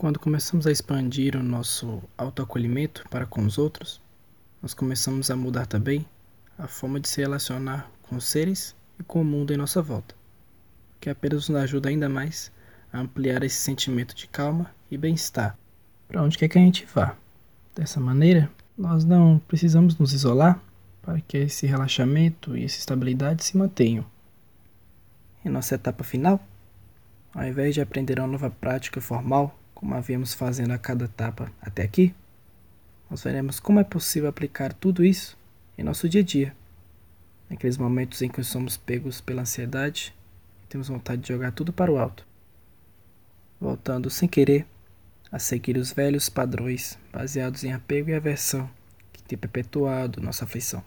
Quando começamos a expandir o nosso autoacolhimento para com os outros, nós começamos a mudar também a forma de se relacionar com os seres e com o mundo em nossa volta, que apenas nos ajuda ainda mais a ampliar esse sentimento de calma e bem-estar para onde quer que a gente vá. Dessa maneira, nós não precisamos nos isolar para que esse relaxamento e essa estabilidade se mantenham. Em nossa etapa final, ao invés de aprender uma nova prática formal como havíamos fazendo a cada etapa até aqui, nós veremos como é possível aplicar tudo isso em nosso dia a dia. Naqueles momentos em que somos pegos pela ansiedade e temos vontade de jogar tudo para o alto, voltando sem querer a seguir os velhos padrões baseados em apego e aversão que têm perpetuado nossa aflição.